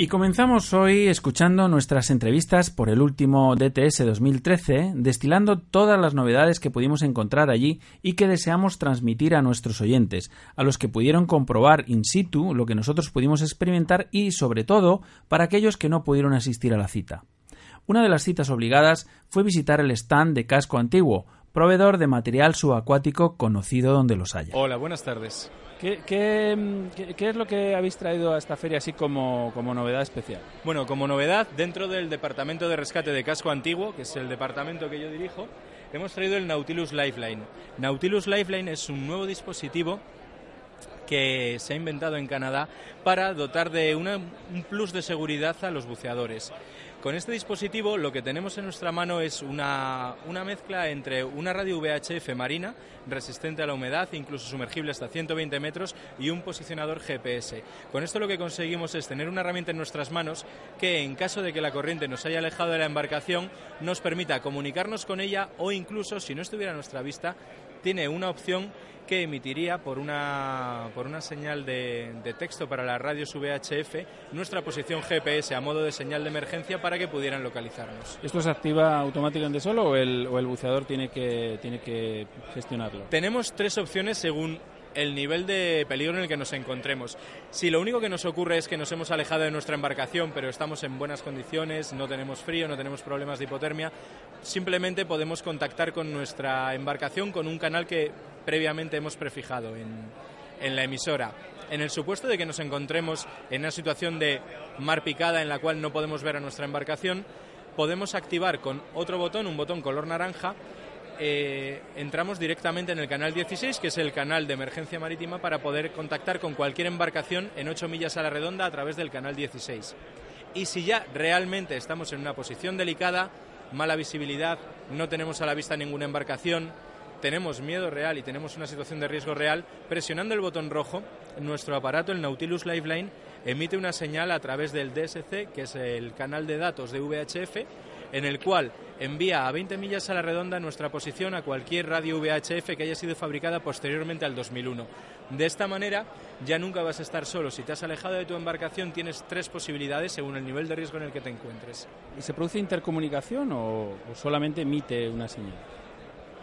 Y comenzamos hoy escuchando nuestras entrevistas por el último DTS 2013, destilando todas las novedades que pudimos encontrar allí y que deseamos transmitir a nuestros oyentes, a los que pudieron comprobar in situ lo que nosotros pudimos experimentar y, sobre todo, para aquellos que no pudieron asistir a la cita. Una de las citas obligadas fue visitar el stand de Casco Antiguo, proveedor de material subacuático conocido donde los haya. Hola, buenas tardes. ¿Qué, qué, es lo que habéis traído a esta feria así como, como, novedad especial? Bueno, como novedad, dentro del Departamento de Rescate de Casco Antiguo, que es el departamento que yo dirijo, hemos traído el Nautilus Lifeline. Nautilus Lifeline es un nuevo dispositivo que se ha inventado en Canadá para dotar de una, un plus de seguridad a los buceadores. Con este dispositivo lo que tenemos en nuestra mano es una, mezcla entre una radio VHF marina, resistente a la humedad, incluso sumergible hasta 120 metros, y un posicionador GPS. Con esto lo que conseguimos es tener una herramienta en nuestras manos que, en caso de que la corriente nos haya alejado de la embarcación, nos permita comunicarnos con ella o incluso, si no estuviera a nuestra vista, tiene una opción que emitiría por una, por una señal de, texto para las radios VHF nuestra posición GPS a modo de señal de emergencia para que pudieran localizarnos. ¿Esto se activa automáticamente solo o el, o el buceador tiene que, tiene que gestionarlo? Tenemos tres opciones según el nivel de peligro en el que nos encontremos. Si lo único que nos ocurre es que nos hemos alejado de nuestra embarcación, pero estamos en buenas condiciones, no tenemos frío, no tenemos problemas de hipotermia, simplemente podemos contactar con nuestra embarcación con un canal que previamente hemos prefijado en, en la emisora. En el supuesto de que nos encontremos en una situación de mar picada en la cual no podemos ver a nuestra embarcación, podemos activar con otro botón, un botón color naranja, eh, entramos directamente en el canal 16, que es el canal de emergencia marítima, para poder contactar con cualquier embarcación en 8 millas a la redonda a través del canal 16. Y si ya realmente estamos en una posición delicada, mala visibilidad, no tenemos a la vista ninguna embarcación, tenemos miedo real y tenemos una situación de riesgo real, presionando el botón rojo, nuestro aparato, el Nautilus Lifeline, emite una señal a través del DSC, que es el canal de datos de VHF, en el cual envía a 20 millas a la redonda nuestra posición a cualquier radio VHF que haya sido fabricada posteriormente al 2001. De esta manera ya nunca vas a estar solo. Si te has alejado de tu embarcación tienes tres posibilidades según el nivel de riesgo en el que te encuentres. ¿Y se produce intercomunicación o, solamente emite una señal?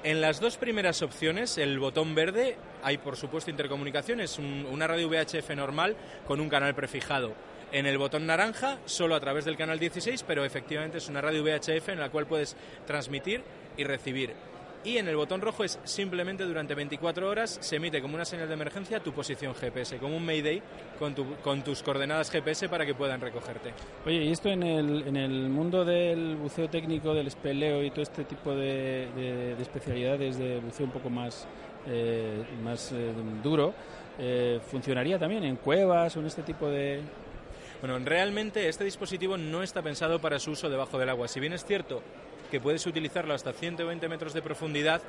En las dos primeras opciones, el botón verde, hay por supuesto intercomunicación, es una radio VHF normal con un canal prefijado en el botón naranja, solo a través del canal 16, pero efectivamente es una radio VHF en la cual puedes transmitir y recibir. Y en el botón rojo es simplemente durante 24 horas se emite como una señal de emergencia tu posición GPS, como un Mayday con, con tus coordenadas GPS para que puedan recogerte. Oye, y esto en el, en el mundo del buceo técnico, del espeleo y todo este tipo de, especialidades de buceo un poco más, eh, más eh, duro, eh, ¿funcionaría también en cuevas o en este tipo de, bueno, realmente este dispositivo no está pensado para su uso debajo del agua. Si bien es cierto que puedes utilizarlo hasta 120 metros de profundidad,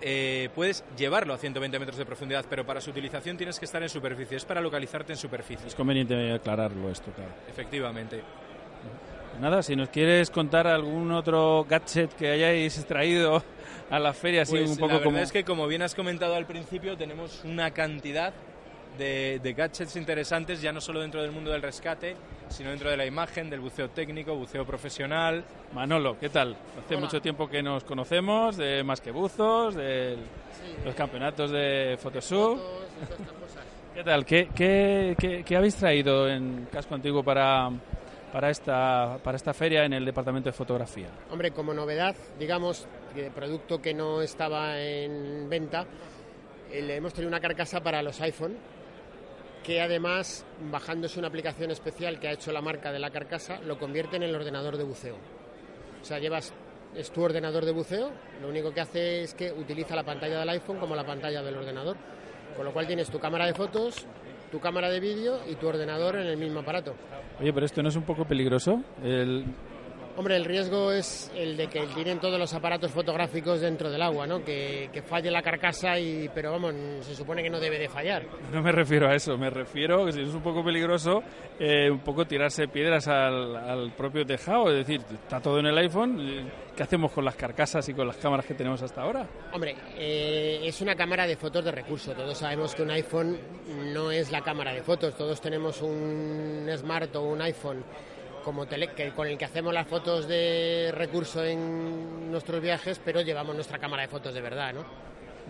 eh, puedes llevarlo a 120 metros de profundidad, pero para su utilización tienes que estar en superficie, es para localizarte en superficie. Es conveniente aclararlo esto, claro. Efectivamente. Nada, si nos quieres contar algún otro gadget que hayáis traído a la feria, así Pues un poco la verdad como... es que, como bien has comentado al principio, tenemos una cantidad de, de gadgets interesantes, ya no solo dentro del mundo del rescate, sino dentro de la imagen, del buceo técnico, buceo profesional. Manolo, ¿qué tal? Hace Hola. mucho tiempo que nos conocemos, de Más que Buzos, de los campeonatos de cosas. ¿Qué tal? ¿Qué, qué, qué- qué habéis traído en Casco Antiguo para, para, esta, para esta feria en el departamento de fotografía? Hombre, como novedad, digamos, de producto que no estaba en venta, eh, le hemos traído una carcasa para los iPhone, que además, bajándose una aplicación especial que ha hecho la marca de la carcasa, lo convierte en el ordenador de buceo. O sea, llevas, es tu ordenador de buceo, lo único que hace es que utiliza la pantalla del iPhone como la pantalla del ordenador. Con lo cual tienes tu cámara de fotos, tu cámara de vídeo y tu ordenador en el mismo aparato. Oye, pero esto no es un poco peligroso. El- Hombre, el riesgo es el de que tienen todos los aparatos fotográficos dentro del agua, ¿no? Que, que falle la carcasa, y, pero vamos, se supone que no debe de fallar. no me refiero a eso, me refiero que si es un poco peligroso, eh, un poco tirarse piedras al, al propio tejado. Es decir, está todo en el iPhone. ¿Qué hacemos con las carcasas y con las cámaras que tenemos hasta ahora? Hombre, eh, es una cámara de fotos de recurso. Todos sabemos que un iPhone no es la cámara de fotos. Todos tenemos un Smart o un iPhone como tele, que, con el que hacemos las fotos de recurso en nuestros viajes, pero llevamos nuestra cámara de fotos de verdad, ¿no?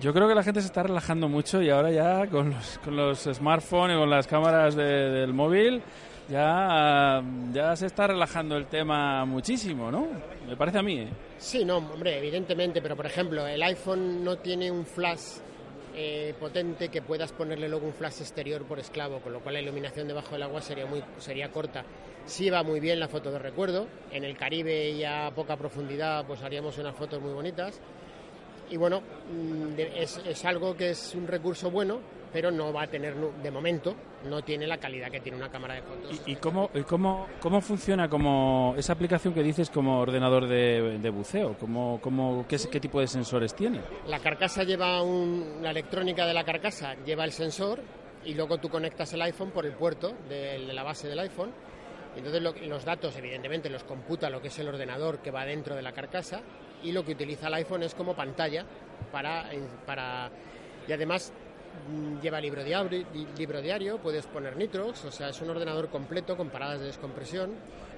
Yo creo que la gente se está relajando mucho y ahora ya con los, con los smartphones y con las cámaras de- del móvil ya, ya se está relajando el tema muchísimo, ¿no? Me parece a mí. ¿eh? Sí, no, hombre, evidentemente, pero por ejemplo, el iPhone no tiene un flash eh, potente que puedas ponerle luego un flash exterior por esclavo, con lo cual la iluminación debajo del agua sería muy sería corta. Sí va muy bien la foto de recuerdo. En el Caribe y a poca profundidad, pues haríamos unas fotos muy bonitas. Y bueno, mm, es, es algo que es un recurso bueno, pero no va a tener, de momento, no tiene la calidad que tiene una cámara de fotos. ¿Y, y cómo, y cómo, cómo funciona como esa aplicación que dices como ordenador de, de buceo? ¿Cómo, cómo, qué, es- ¿Qué tipo de sensores tiene? La carcasa lleva un, la electrónica de la carcasa lleva el sensor y luego tú conectas el iPhone por el puerto de, de la base del iPhone. Entonces lo- los datos evidentemente los computa lo que es el ordenador que va dentro de la carcasa y lo que utiliza el iPhone es como pantalla para, para y además lleva libro diario, libro diario, puedes poner nitrox, o sea, es un ordenador completo con paradas de descompresión.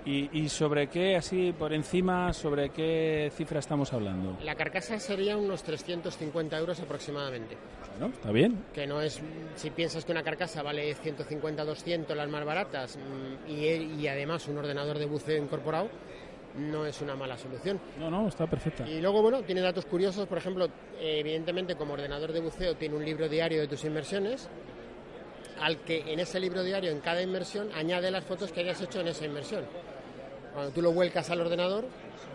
¿Y, y sobre qué, así por encima, sobre qué cifra estamos hablando? La carcasa sería unos 350 euros aproximadamente. Bueno, está bien. que no es si piensas que una carcasa vale 150 200 las más baratas mm, y, y además un ordenador de buceo incorporado no es una mala solución No, no, está perfecta. y luego bueno tiene datos curiosos por ejemplo evidentemente como ordenador de buceo tiene un libro diario de tus inmersiones al que en ese libro diario en cada inmersión añade las fotos que hayas hecho en esa inmersión cuando tú lo vuelcas al ordenador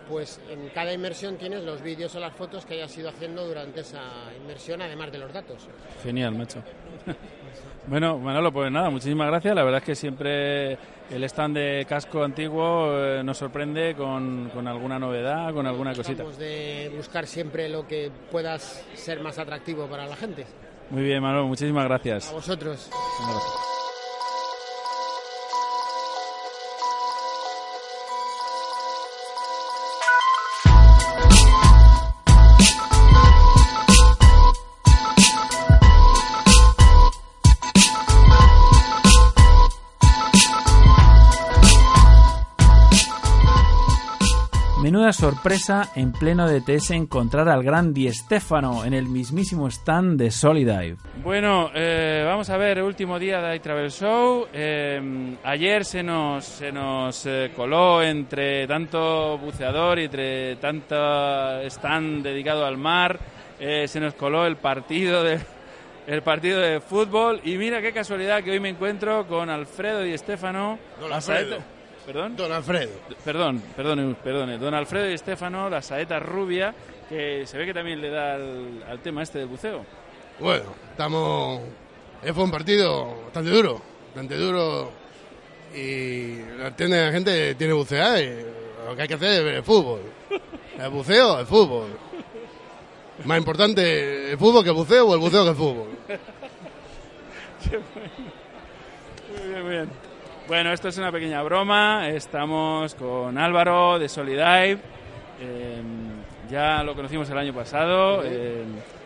pues en cada inmersión tienes los vídeos o las fotos que hayas ido haciendo durante esa inmersión además de los datos Genial, macho. bueno, Manolo, pues nada, muchísimas gracias. La verdad es que siempre el stand de casco antiguo eh, nos sorprende con, con alguna novedad, con alguna cosita. Tratamos de buscar siempre lo que puedas ser más atractivo para la gente. Muy bien, Manolo, muchísimas gracias. A vosotros. Un sorpresa en pleno DTS encontrar al gran Di Stefano en el mismísimo stand de Solidive. Bueno, eh, vamos a ver, último día de iTravel Show. Eh, ayer se nos, se nos eh, coló entre tanto buceador y entre tanto stand dedicado al mar, eh, se nos coló el partido de el partido de fútbol y mira qué casualidad que hoy me encuentro con Alfredo Di Stefano. Don la Alfredo. ¿Perdón? Don Alfredo. Perdón, perdone, perdone. Don Alfredo y Estefano, la saeta rubia, que se ve que también le da al, al tema este del buceo. Bueno, estamos. eh, Fue un partido bastante duro, bastante duro. Y la gente tiene bucear y lo que hay que hacer es ver el fútbol. El buceo, el fútbol. Más importante el fútbol que el buceo o el buceo que el fútbol. Muy bien, muy bien. Bueno, esto es una pequeña broma. Estamos con Álvaro de Solidive. Eh, ya lo conocimos el año pasado. Eh,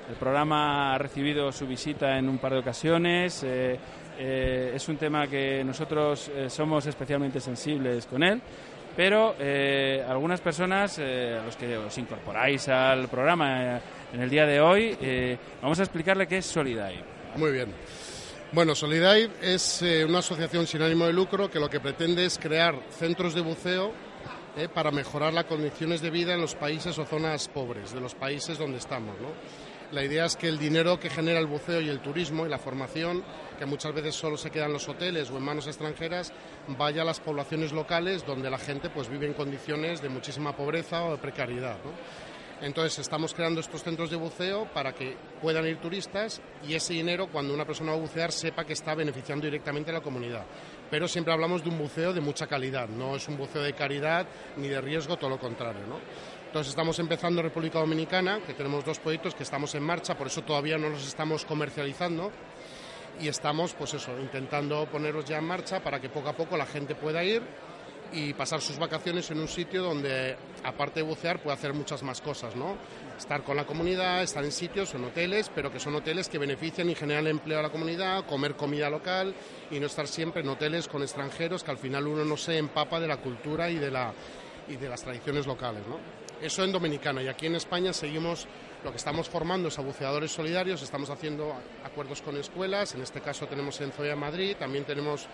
el programa ha recibido su visita en un par de ocasiones. Eh, eh, es un tema que nosotros eh, somos especialmente sensibles con él. Pero eh, algunas personas, eh, a los que os incorporáis al programa en el día de hoy, vamos a explicarle qué es Solidive. Muy bien. Bueno, Solidive es eh, una asociación sin ánimo de lucro que lo que pretende es crear centros de buceo eh, para mejorar las condiciones de vida en los países o zonas pobres, de los países donde estamos. La idea es que el dinero que genera el buceo y el turismo y la formación, que muchas veces solo se queda en los hoteles o en manos extranjeras, vaya a las poblaciones locales donde la gente pues, vive en condiciones de muchísima pobreza o de precariedad. Entonces estamos creando estos centros de buceo para que puedan ir turistas y ese dinero cuando una persona va a bucear sepa que está beneficiando directamente a la comunidad. Pero siempre hablamos de un buceo de mucha calidad, no es un buceo de caridad ni de riesgo, todo lo contrario. ¿no? Entonces estamos empezando en República Dominicana, que tenemos dos proyectos que estamos en marcha, por eso todavía no los estamos comercializando y estamos pues eso, intentando ponerlos ya en marcha para que poco a poco la gente pueda ir y pasar sus vacaciones en un sitio donde, aparte de bucear, puede hacer muchas más cosas, ¿no? Estar con la comunidad, estar en sitios, en hoteles, pero que son hoteles que benefician y generan empleo a la comunidad, comer comida local y no estar siempre en hoteles con extranjeros que al final uno no se empapa de la cultura y de, la, y de las tradiciones locales, ¿no? Eso en Dominicana y aquí en España seguimos lo que estamos formando es a buceadores solidarios, estamos haciendo acuerdos con escuelas, en este caso tenemos en Zoya Madrid, también tenemos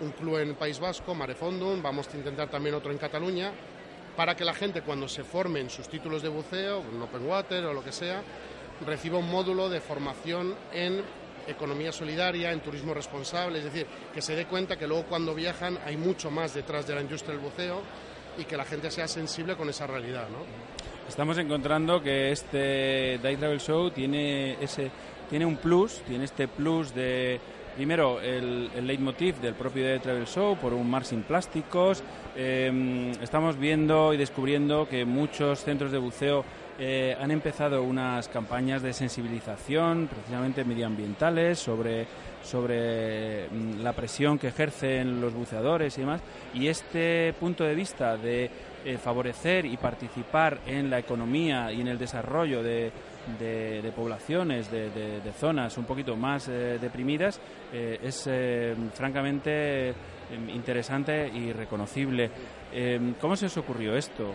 un club en País Vasco, Marefondum, vamos a intentar también otro en Cataluña, para que la gente cuando se forme en sus títulos de buceo, en Open Water o lo que sea, reciba un módulo de formación en economía solidaria, en turismo responsable, es decir, que se dé cuenta que luego cuando viajan hay mucho más detrás de la industria del buceo y que la gente sea sensible con esa realidad. ¿no? Estamos encontrando que este Day Travel Show tiene ese tiene un plus, tiene este plus de primero el, leitmotiv del propio Day Travel Show por un mar sin plásticos. Eh, estamos viendo y descubriendo que muchos centros de buceo eh, han empezado unas campañas de sensibilización, precisamente medioambientales, sobre, sobre mm, la presión que ejercen los buceadores y demás. Y este punto de vista de eh, favorecer y participar en la economía y en el desarrollo de, de, poblaciones, de, zonas un poquito más eh, deprimidas, eh, es eh, francamente eh, interesante y reconocible. Eh, ¿Cómo se os ocurrió esto?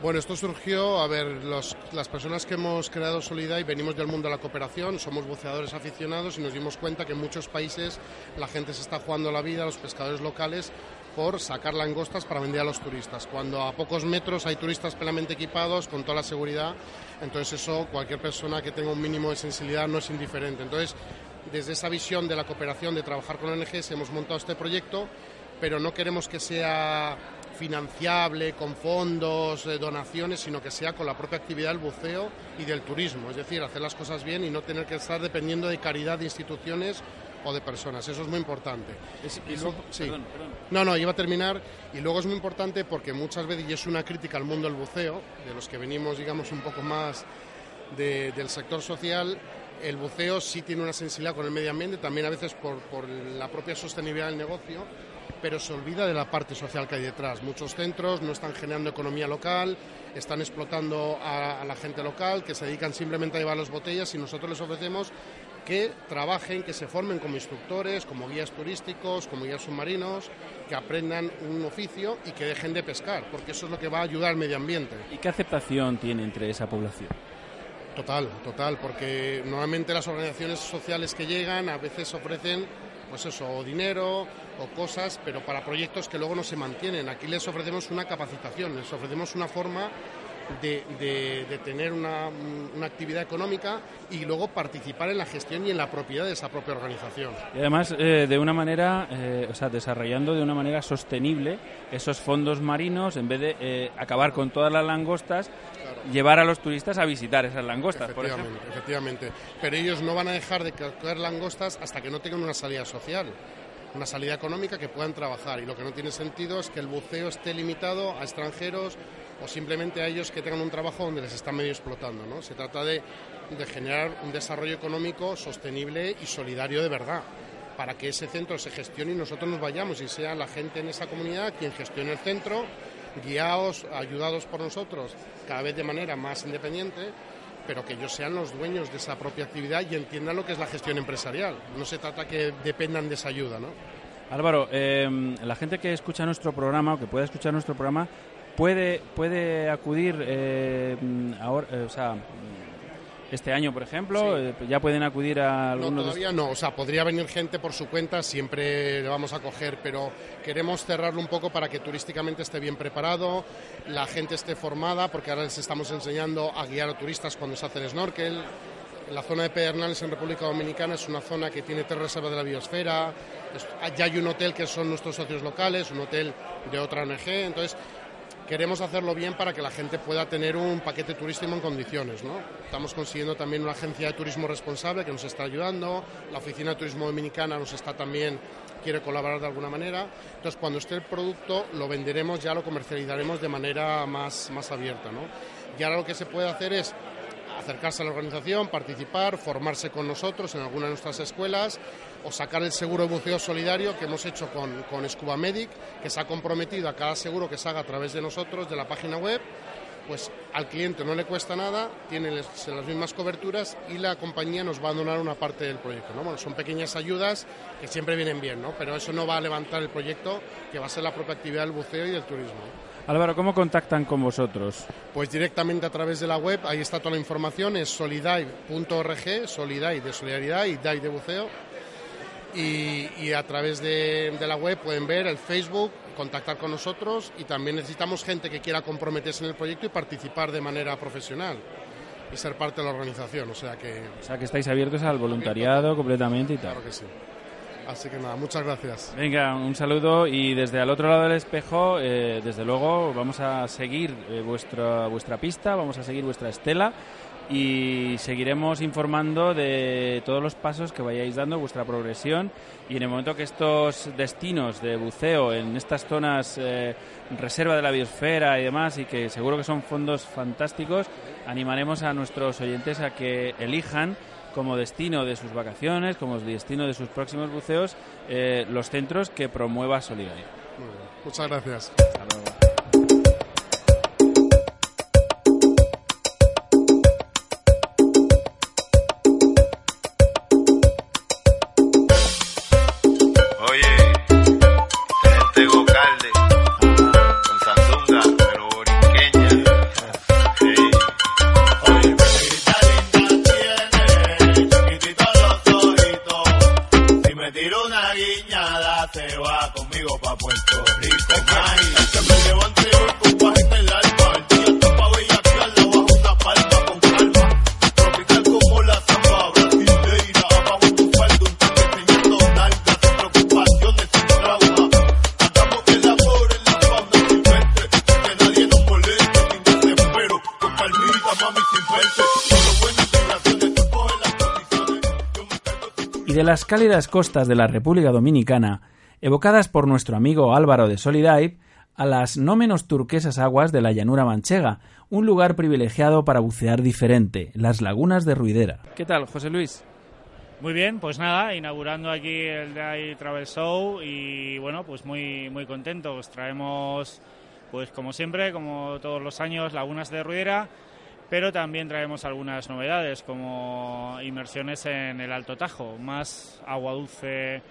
Bueno, esto surgió, a ver, las personas que hemos creado Solidai venimos del mundo de la cooperación, somos buceadores aficionados y nos dimos cuenta que en muchos países la gente se está jugando la vida, los pescadores locales, por sacar langostas para vender a los turistas. Cuando a pocos metros hay turistas plenamente equipados, con toda la seguridad, entonces eso cualquier persona que tenga un mínimo de sensibilidad no es indiferente. Entonces, desde esa visión de la cooperación, de trabajar con ONGs, hemos montado este proyecto, pero no queremos que sea financiable con fondos, eh, donaciones, sino que sea con la propia actividad del buceo y del turismo. Es decir, hacer las cosas bien y no tener que estar dependiendo de caridad de instituciones o de personas. Eso es muy importante. Es- Y es luego- un- sí. perdón, perdón. No, no, iba a terminar. Y luego es muy importante porque muchas veces, y es una crítica al mundo del buceo, de los que venimos, digamos, un poco más de- del sector social, el buceo sí tiene una sensibilidad con el medio ambiente, también a veces por, por la propia sostenibilidad del negocio, pero se olvida de la parte social que hay detrás. Muchos centros no están generando economía local, están explotando a, a la gente local, que se dedican simplemente a llevar las botellas y nosotros les ofrecemos que trabajen, que se formen como instructores, como guías turísticos, como guías submarinos, que aprendan un oficio y que dejen de pescar, porque eso es lo que va a ayudar al medio ambiente. ¿Y qué aceptación tiene entre esa población? Total, total, porque normalmente las organizaciones sociales que llegan a veces ofrecen, pues eso, o dinero o cosas, pero para proyectos que luego no se mantienen. Aquí les ofrecemos una capacitación, les ofrecemos una forma de, de- de tener una, una actividad económica y luego participar en la gestión y en la propiedad de esa propia organización. Y además, eh, de una manera, eh, o sea, desarrollando de una manera sostenible esos fondos marinos, en vez de eh, acabar con todas las langostas, llevar a los turistas a visitar esas langostas, por ejemplo. Efectivamente, efectivamente. Pero ellos no van a dejar de coger langostas hasta que no tengan una salida social, una salida económica que puedan trabajar. Y lo que no tiene sentido es que el buceo esté limitado a extranjeros o simplemente a ellos que tengan un trabajo donde les están medio explotando. ¿no? Se trata de, de generar un desarrollo económico sostenible y solidario de verdad para que ese centro se gestione y nosotros nos vayamos y sea la gente en esa comunidad quien gestione el centro, guiados, ayudados por nosotros, cada vez de manera más independiente, pero que ellos sean los dueños de esa propia actividad y entiendan lo que es la gestión empresarial. No se trata que dependan de esa ayuda, ¿no? Álvaro, eh, la gente que escucha nuestro programa o que pueda escuchar nuestro programa puede puede acudir eh, ahora, eh, o sea, este año, por ejemplo, eh, ya pueden acudir a No, algunos de todavía no. O sea, podría venir gente por su cuenta, siempre le vamos a coger, pero queremos cerrarlo un poco para que turísticamente esté bien preparado, la gente esté formada, porque ahora les estamos enseñando a guiar a turistas cuando se hacen snorkel. La zona de Pedernales en República Dominicana es una zona que tiene tres reservas de la biosfera. Ya hay un hotel que son nuestros socios locales, un hotel de otra ONG. Entonces, queremos hacerlo bien para que la gente pueda tener un paquete turístico en condiciones. ¿no? Estamos consiguiendo también una agencia de turismo responsable que nos está ayudando, la Oficina de Turismo Dominicana nos está también, quiere colaborar de alguna manera. Entonces, cuando esté el producto, lo venderemos, ya lo comercializaremos de manera más, más abierta. ¿no? Y ahora lo que se puede hacer es acercarse a la organización, participar, formarse con nosotros en alguna de nuestras escuelas o sacar el seguro de buceo solidario que hemos hecho con, con Scuba Medic, que se ha comprometido a cada seguro que se haga a través de nosotros, de la página web, pues al cliente no le cuesta nada, tiene las mismas coberturas y la compañía nos va a donar una parte del proyecto. ¿no? Bueno, son pequeñas ayudas que siempre vienen bien, ¿no? pero eso no va a levantar el proyecto, que va a ser la propia actividad del buceo y del turismo. Álvaro, ¿cómo contactan con vosotros? Pues directamente a través de la web, ahí está toda la información, es solidive.org, solidive de solidaridad y dive de buceo. Y, y a través de, de la web pueden ver el Facebook, contactar con nosotros y también necesitamos gente que quiera comprometerse en el proyecto y participar de manera profesional y ser parte de la organización. O sea que, O sea, que estáis abiertos al voluntariado completamente y tal. claro que sí. Así que nada, muchas gracias. Venga, un saludo y desde al otro lado del espejo, eh, desde luego, vamos a seguir eh, vuestra, vuestra pista, vamos a seguir vuestra estela y seguiremos informando de todos los pasos que vayáis dando, vuestra progresión y en el momento que estos destinos de buceo en estas zonas eh, reserva de la biosfera y demás y que seguro que son fondos fantásticos, animaremos a nuestros oyentes a que elijan como destino de sus vacaciones, como destino de sus próximos buceos, eh, los centros que promueva Solidaridad. Muchas gracias. Oye, las cálidas costas de la República Dominicana, evocadas por nuestro amigo Álvaro de Solidive, a las no menos turquesas aguas de la llanura manchega, un lugar privilegiado para bucear diferente, las lagunas de Ruidera. ¿Qué tal, José Luis? Muy bien, pues nada, inaugurando aquí el Day Travel Show y bueno, pues muy muy contentos. Traemos, pues como siempre, como todos los años, lagunas de Ruidera, pero también traemos algunas novedades como inmersiones en el Alto Tajo, más agua dulce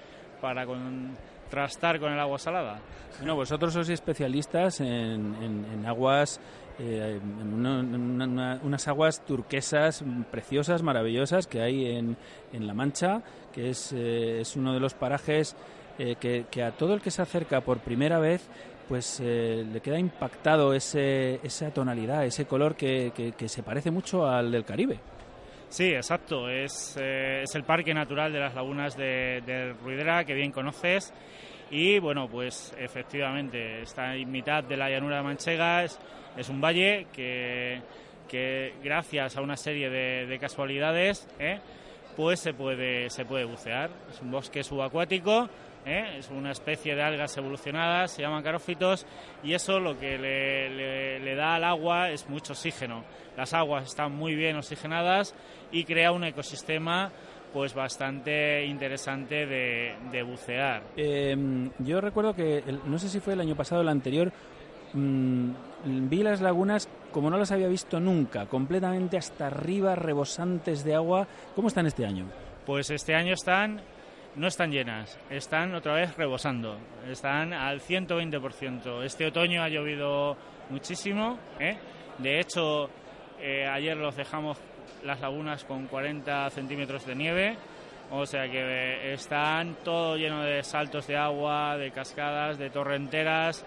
para contrastar con el agua salada. Bueno, vosotros sois especialistas en, aguas, eh, en una- una- una- unas aguas turquesas preciosas, maravillosas que hay en, en La Mancha, que es, eh, es uno de los parajes eh, que, que a todo el que se acerca por primera vez pues eh, le queda impactado ese, esa tonalidad, ese color que, que- se parece mucho al del Caribe. Sí, exacto. Es, eh, es el Parque Natural de las Lagunas de, de Ruidera, que bien conoces. Y bueno, pues efectivamente está en mitad de la llanura manchega. Es, es un valle que, que gracias a una serie de, de casualidades, ¿eh? pues se puede, se puede bucear. Es un bosque subacuático, ¿eh? es una especie de algas evolucionadas, se llaman carófitos, y eso lo que le, le- le da al agua es mucho oxígeno. Las aguas están muy bien oxigenadas y crea un ecosistema pues bastante interesante de, de bucear. Eh, yo recuerdo que, no sé si fue el año pasado o el anterior, mm, vi las lagunas como no las había visto nunca, completamente hasta arriba, rebosantes de agua. ¿Cómo están este año? Pues este año están, no están llenas, están otra vez rebosando, están al 120%. Este otoño ha llovido muchísimo, ¿eh? de hecho eh, ayer los dejamos las lagunas con 40 centímetros de nieve, o sea que eh, están todo lleno de saltos de agua, de cascadas, de torrenteras,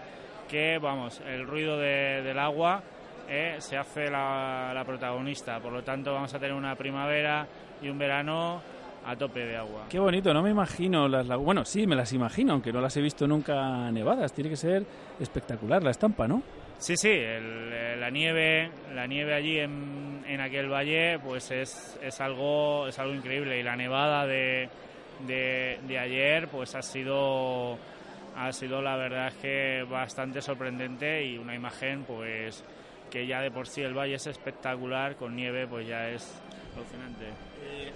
que vamos, el ruido de- del agua eh, se hace la, la protagonista. Por lo tanto, vamos a tener una primavera y un verano a tope de agua. Qué bonito, no me imagino las lagunas. Bueno, sí, me las imagino, aunque no las he visto nunca nevadas. Tiene que ser espectacular la estampa, ¿no? Sí, sí, el- eh, la nieve, la nieve allí en, en aquel valle, pues es, es algo, es algo increíble y la nevada de, de, de ayer, pues ha sido, ha sido la verdad es que bastante sorprendente y una imagen, pues que ya de por sí el valle es espectacular con nieve, pues ya es alucinante.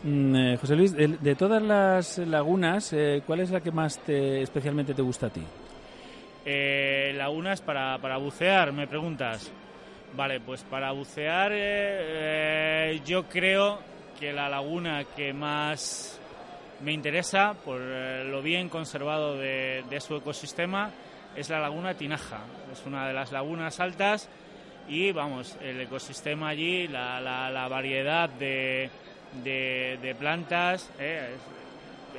Mm, eh, José Luis, de, de todas las lagunas, eh, ¿cuál es la que más te, especialmente te gusta a ti? Eh, lagunas para, para bucear, me preguntas. Vale, pues para bucear yo creo que la laguna que más me interesa por lo bien conservado de, de su ecosistema es la laguna Tinaja. Es una de las lagunas altas y vamos, el ecosistema allí, la, la- la variedad de, de- plantas, eh,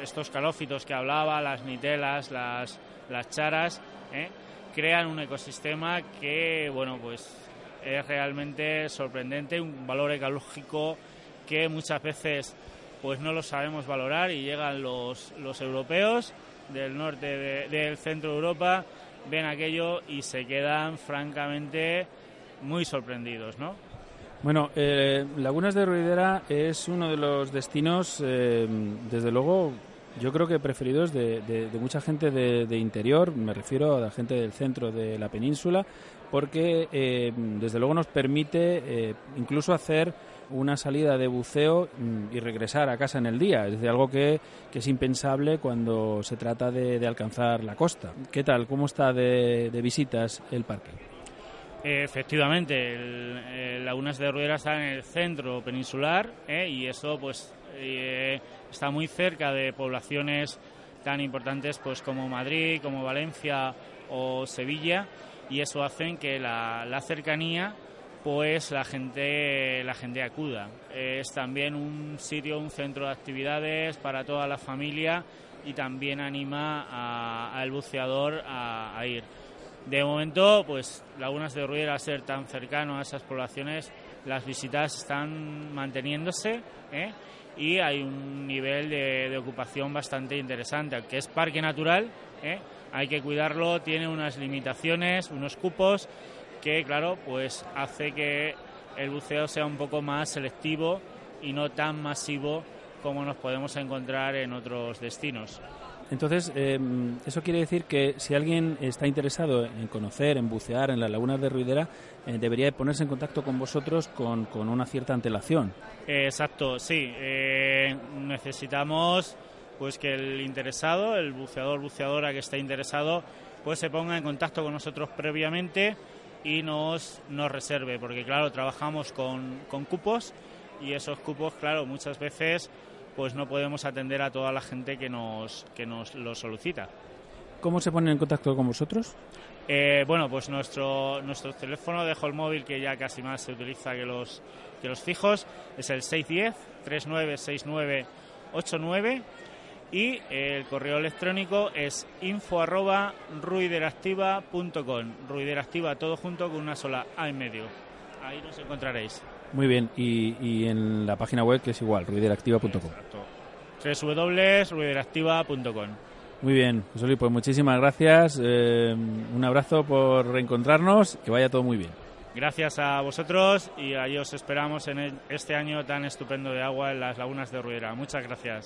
estos calófitos que hablaba, las nitelas, las, las charas, ¿eh? crean un ecosistema que, bueno, pues es realmente sorprendente, un valor ecológico que muchas veces pues no lo sabemos valorar y llegan los, los europeos del norte, de- del centro de Europa, ven aquello y se quedan francamente muy sorprendidos, ¿no? Bueno, eh, Lagunas de Ruidera es uno de los destinos, eh, desde luego, yo creo que preferidos de, de- mucha gente de, interior, me refiero a la gente del centro de la península, porque eh, desde luego nos permite eh, incluso hacer una salida de buceo mm, y regresar a casa en el día, es decir, algo que, que es impensable cuando se trata de, alcanzar la costa. ¿Qué tal? ¿Cómo está de visitas el parque? Efectivamente, el, eh, Lagunas de Ruidera está en el centro peninsular eh, y eso pues eh, está muy cerca de poblaciones tan importantes pues como Madrid, como Valencia o Sevilla y eso hace que la, cercanía pues la gente la gente acuda. Es también un sitio, un centro de actividades para toda la familia y también anima al buceador a ir. De momento, pues Lagunas de Ruidera, al ser tan cercano a esas poblaciones, las visitas están manteniéndose ¿eh? y hay un nivel de, de ocupación bastante interesante, aunque es parque natural, ¿eh? hay que cuidarlo, tiene unas limitaciones, unos cupos que, claro, pues hace que el buceo sea un poco más selectivo y no tan masivo como nos podemos encontrar en otros destinos. Entonces, eh, eso quiere decir que si alguien está interesado en conocer, en bucear en las lagunas de Ruidera, eh, debería ponerse en contacto con vosotros con, con una cierta antelación. Exacto, sí. Eh, necesitamos pues que el interesado, el buceador, buceadora que esté interesado, pues se ponga en contacto con nosotros previamente y nos, nos reserve, porque claro, trabajamos con, con cupos y esos cupos, claro, muchas veces pues no podemos atender a toda la gente que nos, que nos lo solicita. ¿Cómo se ponen en contacto con vosotros? Eh, bueno, pues nuestro, nuestro teléfono de móvil, que ya casi más se utiliza que los, que los fijos, es el 610-396989 y el correo electrónico es info arroba ruideractiva.com. Ruideractiva todo junto con una sola A en medio. Ahí nos encontraréis. Muy bien, y, y en la página web que es igual, ruideractiva.com. www.ruideractiva.com. Muy bien, José Luis, pues muchísimas gracias. eh, un abrazo por reencontrarnos, que vaya todo muy bien. Gracias a vosotros y ahí os esperamos en este año tan estupendo de agua en las lagunas de Ruidera. Muchas gracias.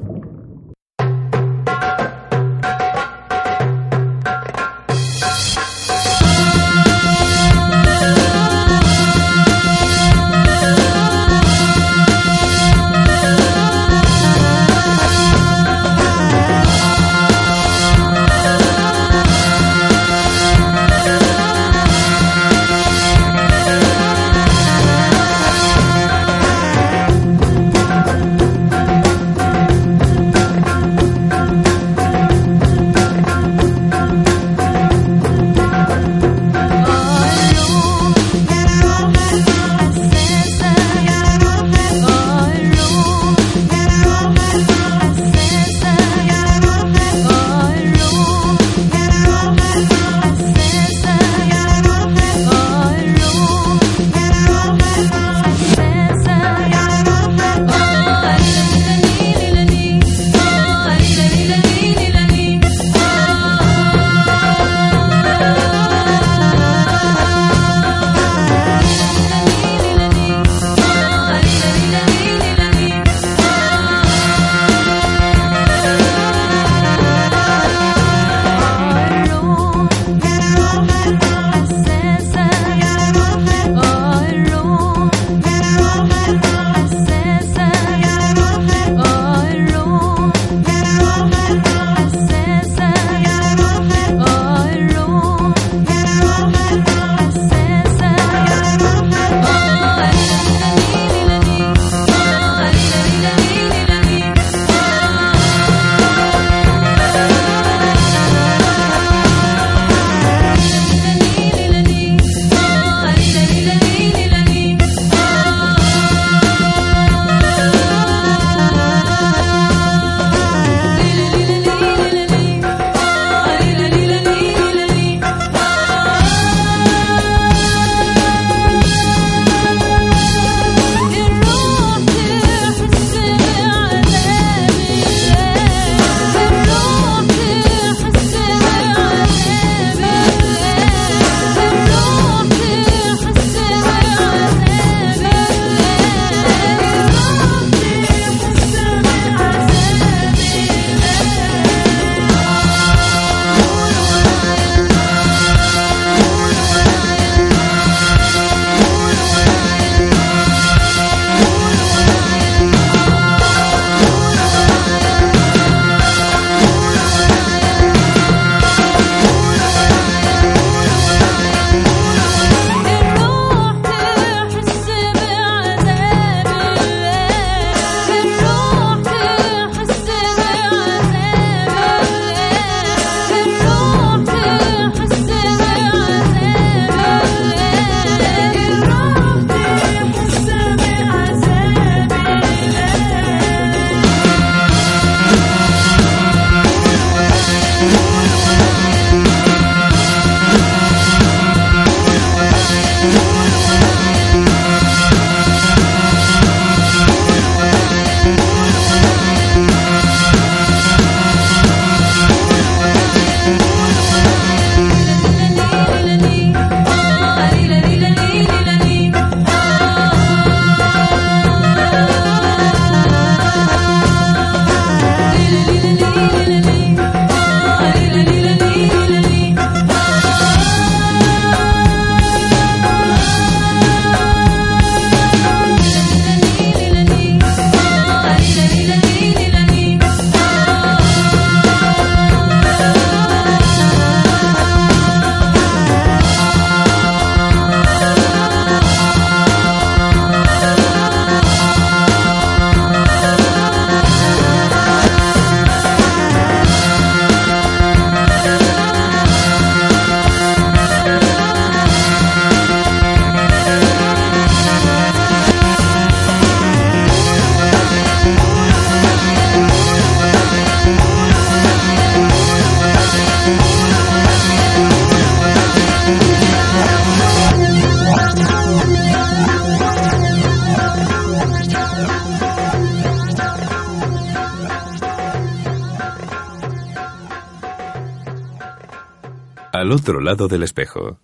Al otro lado del espejo.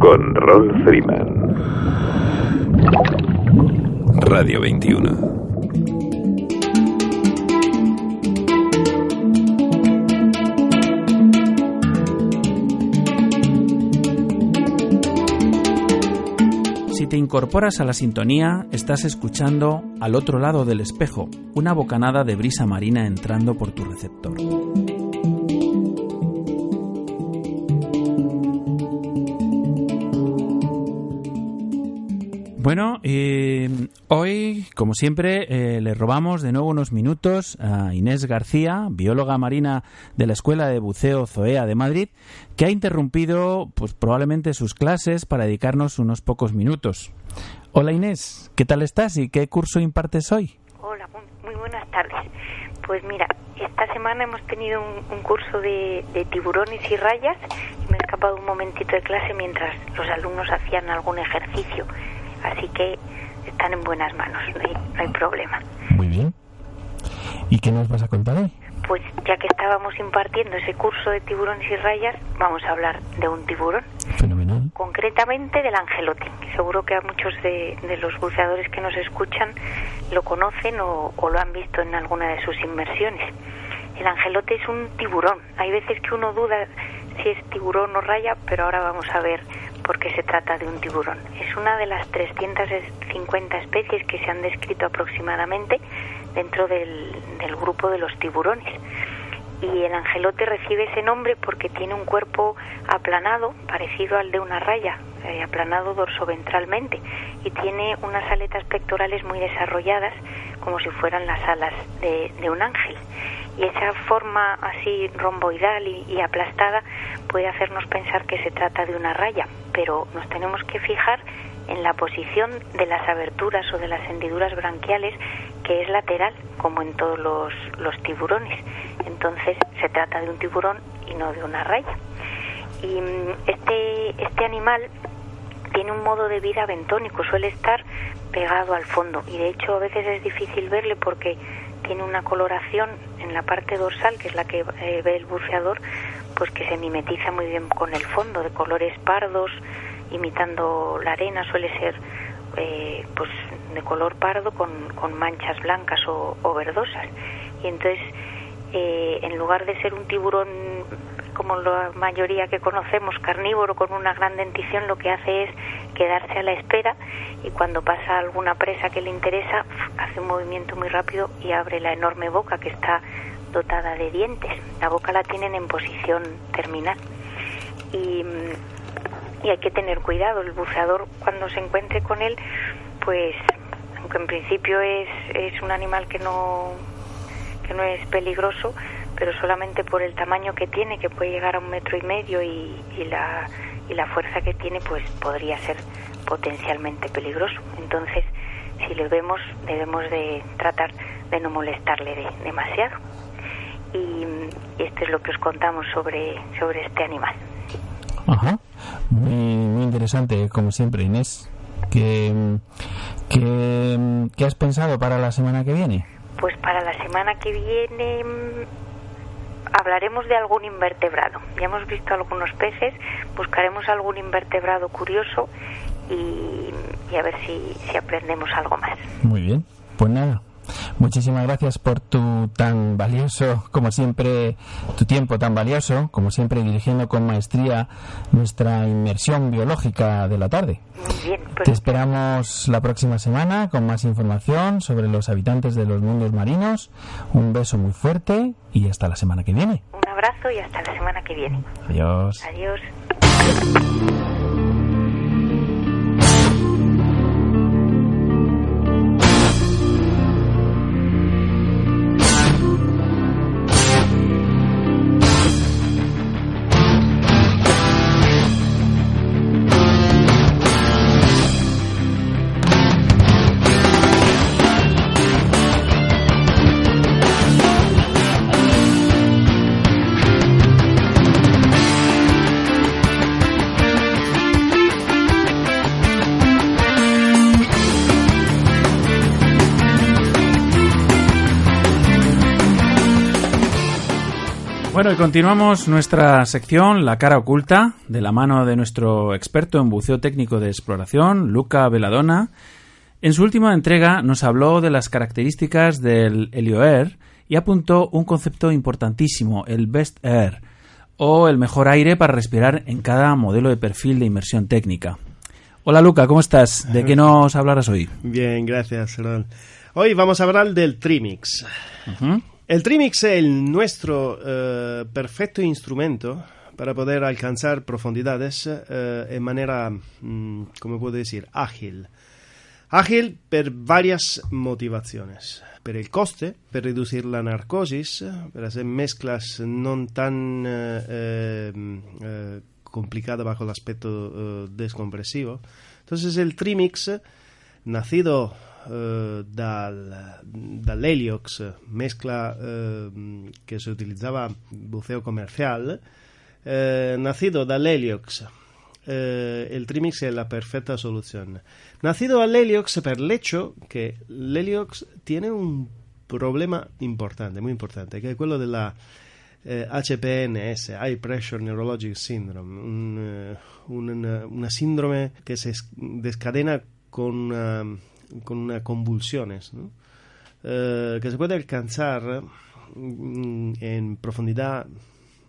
Con Rolf Freeman. Radio 21. Si te incorporas a la sintonía, estás escuchando Al otro lado del espejo, una bocanada de brisa marina entrando por tu receptor. Bueno, eh, hoy, como siempre, eh, le robamos de nuevo unos minutos a Inés García, bióloga marina de la Escuela de Buceo Zoea de Madrid, que ha interrumpido, pues probablemente sus clases para dedicarnos unos pocos minutos. Hola Inés, ¿qué tal estás y qué curso impartes hoy? Hola, muy, buenas tardes. Pues mira, esta semana hemos tenido un, un curso de, de tiburones y rayas y me he escapado un momentito de clase mientras los alumnos hacían algún ejercicio. Así que están en buenas manos, no hay, no hay problema. Muy bien. ¿Y qué nos vas a contar hoy? Pues ya que estábamos impartiendo ese curso de tiburones y rayas, vamos a hablar de un tiburón, Fenomenal. concretamente del angelote. Seguro que a muchos de, de los buceadores que nos escuchan lo conocen o, o lo han visto en alguna de sus inmersiones. El angelote es un tiburón. Hay veces que uno duda si es tiburón o raya, pero ahora vamos a ver por qué se trata de un tiburón. Es una de las 350 especies que se han descrito aproximadamente dentro del, grupo de los tiburones. Y el angelote recibe ese nombre porque tiene un cuerpo aplanado, parecido al de una raya, eh, aplanado dorsoventralmente, y tiene unas aletas pectorales muy desarrolladas, como si fueran las alas de, un ángel. Y esa forma así romboidal y aplastada puede hacernos pensar que se trata de una raya, pero nos tenemos que fijar en la posición de las aberturas o de las hendiduras branquiales, que es lateral, como en todos los, los tiburones. Entonces se trata de un tiburón y no de una raya. Y mm, este, este animal tiene un modo de vida bentónico, suele estar pegado al fondo y de hecho a veces es difícil verle porque tiene una coloración en la parte dorsal, que es la que eh, ve el buceador, pues que se mimetiza muy bien con el fondo, de colores pardos, imitando la arena, suele ser eh, pues de color pardo con, con manchas blancas o, o verdosas. Y entonces, eh, en lugar de ser un tiburón como la mayoría que conocemos, carnívoro con una gran dentición, lo que hace es quedarse a la espera y cuando pasa alguna presa que le interesa, hace un movimiento muy rápido y abre la enorme boca que está dotada de dientes. La boca la tienen en posición terminal. Y, y hay que tener cuidado. El buceador, cuando se encuentre con él, pues, aunque en principio es, es un animal que no, que no es peligroso, pero solamente por el tamaño que tiene, que puede llegar a un metro y medio, y, y la, y la fuerza que tiene, pues podría ser potencialmente peligroso. Entonces, si le vemos, debemos de tratar de no molestarle de- demasiado. Y, y esto es lo que os contamos sobre, sobre este animal. Ajá. Muy, muy interesante, como siempre, Inés. ¿Qué, qué, qué has pensado para la semana que viene? Pues para la semana que viene mm, hablaremos de algún invertebrado. Ya hemos visto algunos peces, buscaremos algún invertebrado curioso y, y a ver si, si aprendemos algo más. Muy bien. Pues nada. Muchísimas gracias por tu tan valioso, como siempre, tu tiempo tan valioso, como siempre dirigiendo con maestría nuestra inmersión biológica de la tarde. Muy bien, pues Te esperamos la próxima semana con más información sobre los habitantes de los mundos marinos. Un beso muy fuerte y hasta la semana que viene. un abrazo y hasta la semana que viene. Adiós. Adiós. Bueno, y continuamos nuestra sección La cara oculta, de la mano de nuestro experto en buceo técnico de exploración, Luca Veladona. En su última entrega nos habló de las características del Helio Air y apuntó un concepto importantísimo, el Best Air, o el mejor aire para respirar en cada modelo de perfil de inmersión técnica. Hola Luca, ¿cómo estás? ¿De qué nos hablarás hoy? Bien, gracias, Ron. Hoy vamos a hablar del Trimix. El Trimix es el nuestro eh, perfecto instrumento para poder alcanzar profundidades eh, en manera, mm, como puedo decir, ágil. Ágil per varias motivaciones. Per el coste, per reducir la narcosis, per hacer mezclas no tan eh, eh, eh, complicadas bajo el aspecto eh, descompresivo. Entonces el Trimix, nacido eh, dal, dall'Heliox, mezcla eh, se utilizzava buceo comercial, eh, nacido dall'Heliox, eh, el Trimix es la perfecta solución. Nacido dall'Heliox per el hecho que l'Heliox tiene un problema importante, muy importante, que es quello della eh, HPNS, High Pressure Neurologic Syndrome, un, eh, un- una, una síndrome que se es- descadena con, una- con una convulsiones. Eh, que se puede alcanzar mm, en profundidad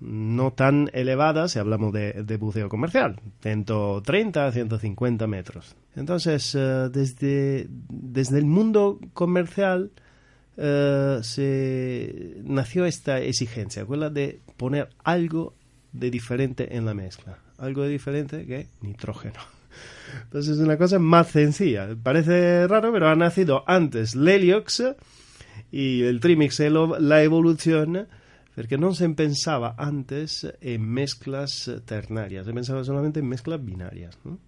no tan elevada si hablamos de, de buceo comercial, 130 a 150 metros. Entonces, eh, desde, desde el mundo comercial eh, se nació esta exigencia, quella de poner algo de diferente en la mezcla, algo de diferente que nitrógeno. Entonces es una cosa más sencilla. Parece raro, pero ha nacido antes l'Heliox y el Trimix la evolución porque no se pensaba antes en mezclas ternarias, se pensaba solamente en mezclas binarias. ¿no?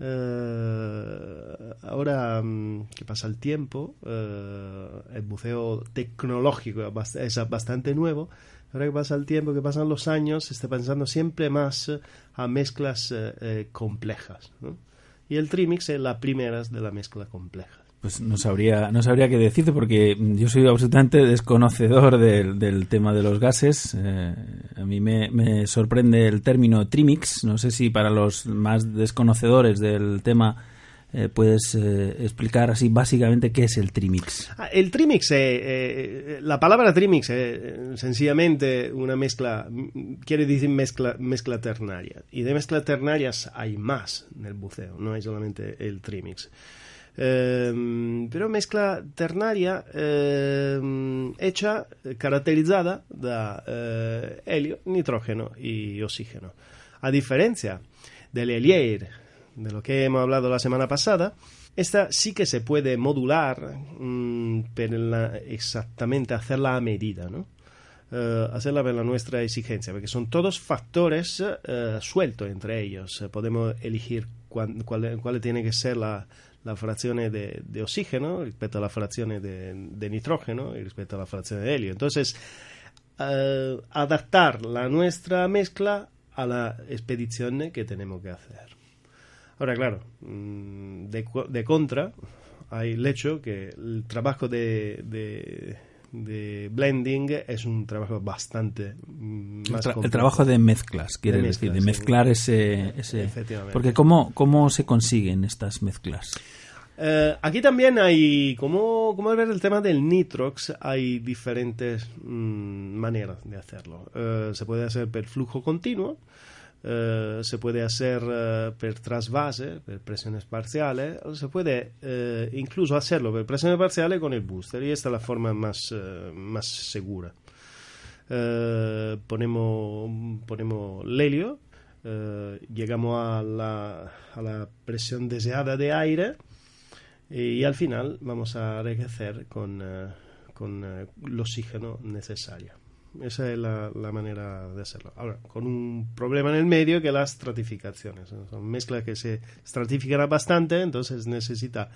Eh, ahora mm, que pasa el tiempo, eh, el buceo tecnológico es bastante nuevo. Ahora que pasa el tiempo, que pasan los años, se está pensando siempre más eh, a mezclas eh, eh, complejas. Y el Trimix es la primera de la mezcla compleja. Pues no sabría, no sabría qué decirte porque yo soy absolutamente desconocedor del, del tema de los gases. A mí me, me sorprende el término trimix. No sé si para los más desconocedores del tema eh, puedes eh, explicar así básicamente qué es el trimix. Ah, El trimix, è- la palabra trimix eh, sencillamente una mezcla, quiere decir mezcla, mezcla ternaria. Y de mezclas ternarias hay más en el buceo, no hay solamente el trimix. Ehm, pero mezcla ternaria ehm, hecha, eh, caracterizada da eh, helio, nitrógeno y oxígeno. A diferencia del Helier, de lo que hemos hablado la semana pasada, esta sí que se puede modular, mm, pero la- exactamente hacerla a medida, ¿no? Eh, hacerla per la nuestra exigencia, porque son todos factores eh, sueltos entre ellos. Eh, podemos elegir cuál, tiene que ser la, la frazione de, oxígeno rispetto alla frazione de, de nitrógeno y rispetto alla frazione de helio. Entonces, adaptar la nuestra mezcla a la expedición que tenemos que hacer. Ahora, claro, mm, de, contra hay el hecho que el trabajo de, de, de blending es un trabajo bastante mm, El, más tra- el trabajo de mezclas, quiere De decir, de sí. mezclar ese... ese porque ¿cómo, ¿cómo se consiguen estas mezclas? Eh, aquí también hay, como, como ver el tema del nitrox, hay diferentes mm, maneras de hacerlo. Eh, se puede hacer per flujo continuo, eh, se puede hacer eh, per trasvase, per presiones parciales, o se puede eh, incluso hacerlo per presiones parciales con el booster, y esta es la forma más, eh, más segura. Eh, ponemos, ponemos el helio, llegamos a la, a la presión deseada de aire y al final vamos a enriquecer con, con el oxígeno necesario. Esa es la, la manera de hacerlo. Ahora, con un problema en el medio que las stratificaciones. Son mezclas que se stratifican bastante, entonces necesita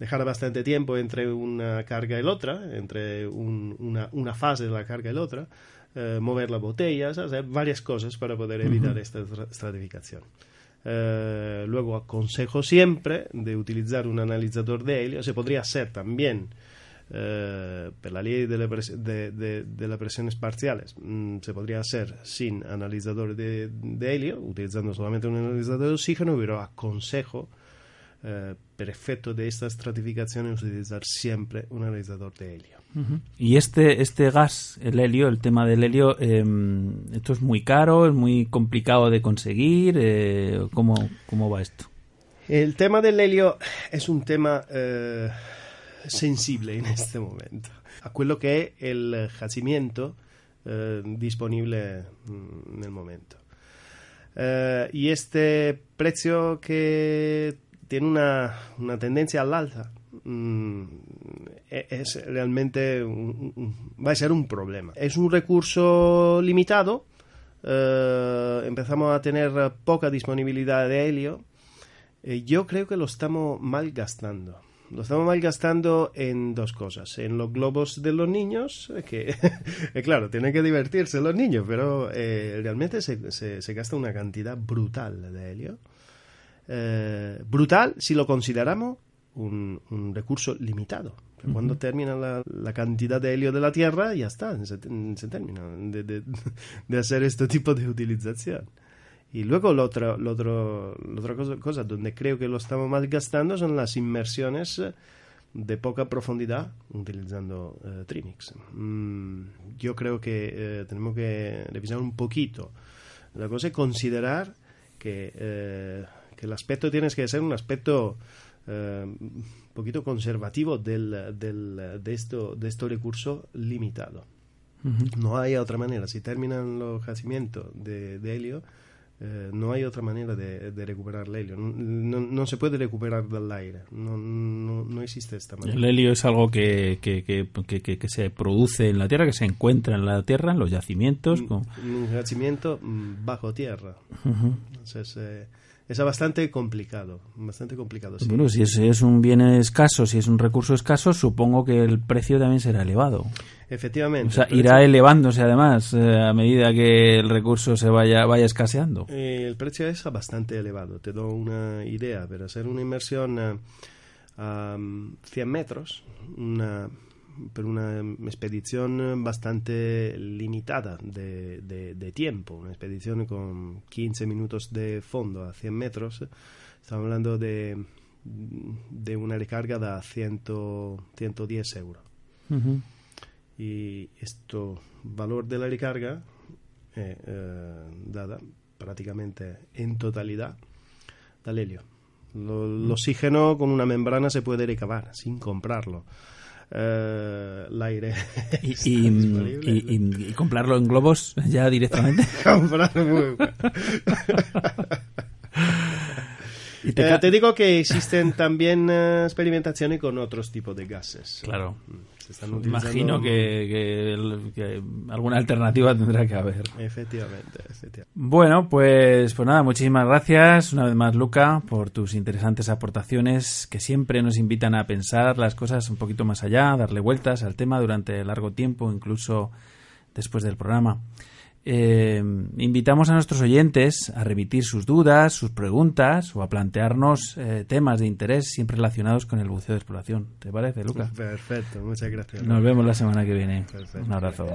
dejar bastante tiempo entre una carga y la otra, entre un- una, una fase de la carga y la otra, eh, mover las botellas, hacer varias cosas para poder evitar esta estra- stratificación. Eh, luego aconsejo siempre de utilizar un analizador de helio. Se podría hacer también eh, per la ley de, la de- de- de las presiones parciales mm, se podría hacer sin analizador de, helio, utilizando solamente un analizador de oxígeno, pero aconsejo eh, per efecto de esta estratificación utilizar siempre un analizador de helio. Y este, este gas, el helio, el tema del helio, eh, ¿esto es muy caro, es muy complicado de conseguir? Eh, ¿cómo, ¿Cómo va esto? El tema del helio es un tema eh, sensible en este momento. A quello che è il giacimiento eh, disponibile mm, nel momento. Eh, y este precio que tiene una, una tendencia al alza mm, e- es realmente un- va a ser un problema. Es un recurso limitado. eh, empezamos a tener poca disponibilidad de helio. Eh, yo creo que lo estamos malgastando. Lo estamos malgastando en dos cosas. En los globos de los niños, eh, que, eh, claro, tienen que divertirse los niños, pero eh, realmente se, se- se gasta una cantidad brutal de helio. Eh, brutal si lo consideramos un, un recurso limitado. Cuando termina la, la cantidad de helio de la Tierra, ya está, se, se termina de, de- de hacer este tipo de utilización. Y luego la otra, la otro- la otra cosa, cosa donde creo que lo estamos malgastando son las inmersiones eh, de poca profundidad utilizando eh, Trimix. Mm, yo creo que eh, tenemos que revisar un poquito la cosa y considerar que, eh, que el aspecto tiene que ser un aspecto eh, un poquito conservativo del, del- de, esto, de este recurso limitado. No hay otra manera. Si terminan los yacimientos de, de helio, eh, no hay otra manera de, de recuperar el helio. No, no- no se puede recuperar del aire. No, no, no existe esta manera. El helio es algo que, que, que, que- se produce en la Tierra, que se encuentra en la Tierra, en los yacimientos. con- Un yacimiento mm, bajo tierra. Entonces, eh, es bastante complicado. Bastante complicado. sí. Bueno, si es, es un bien escaso, si es un recurso escaso, supongo que el precio también será elevado. Efectivamente. O sea, el irá elevándose además eh, a medida que el recurso se vaya, vaya escaseando. Eh, el precio es bastante elevado. Te doy una idea. Para hacer una inmersión eh, a mm, 100 metros, una, per una expedición bastante limitada de, de- de tiempo, una expedición con 15 minutos de fondo a 100 metros, estamos hablando de, de una recarga de 100, 110 euros. Y esto valor de la recarga è eh, dada prácticamente en totalidad dal helio. Lo- el oxígeno con una membrana se puede recabar sin comprarlo. Eh, el aire Y, y- y- y- comprarlo en globos ya directamente. Comprarlo muy bueno. Y te Eh, te digo que existen también eh, experimentaciones con otros tipos de gases. Claro. Se están utilizando- Imagino que, que alguna alternativa tendrá que haber. Efectivamente, efectivamente. Bueno, pues, pues nada, muchísimas gracias una vez más, Luca, por tus interesantes aportaciones que siempre nos invitan a pensar las cosas un poquito más allá, darle vueltas al tema durante largo tiempo, incluso después del programa. Eh, invitamos a nuestros oyentes a remitir sus dudas, sus preguntas o a plantearnos eh, temas de interés siempre relacionados con el buceo de exploración. ¿Te parece, Luca? Perfecto, muchas gracias. Nos vemos la semana que viene. Perfecto. Un abrazo.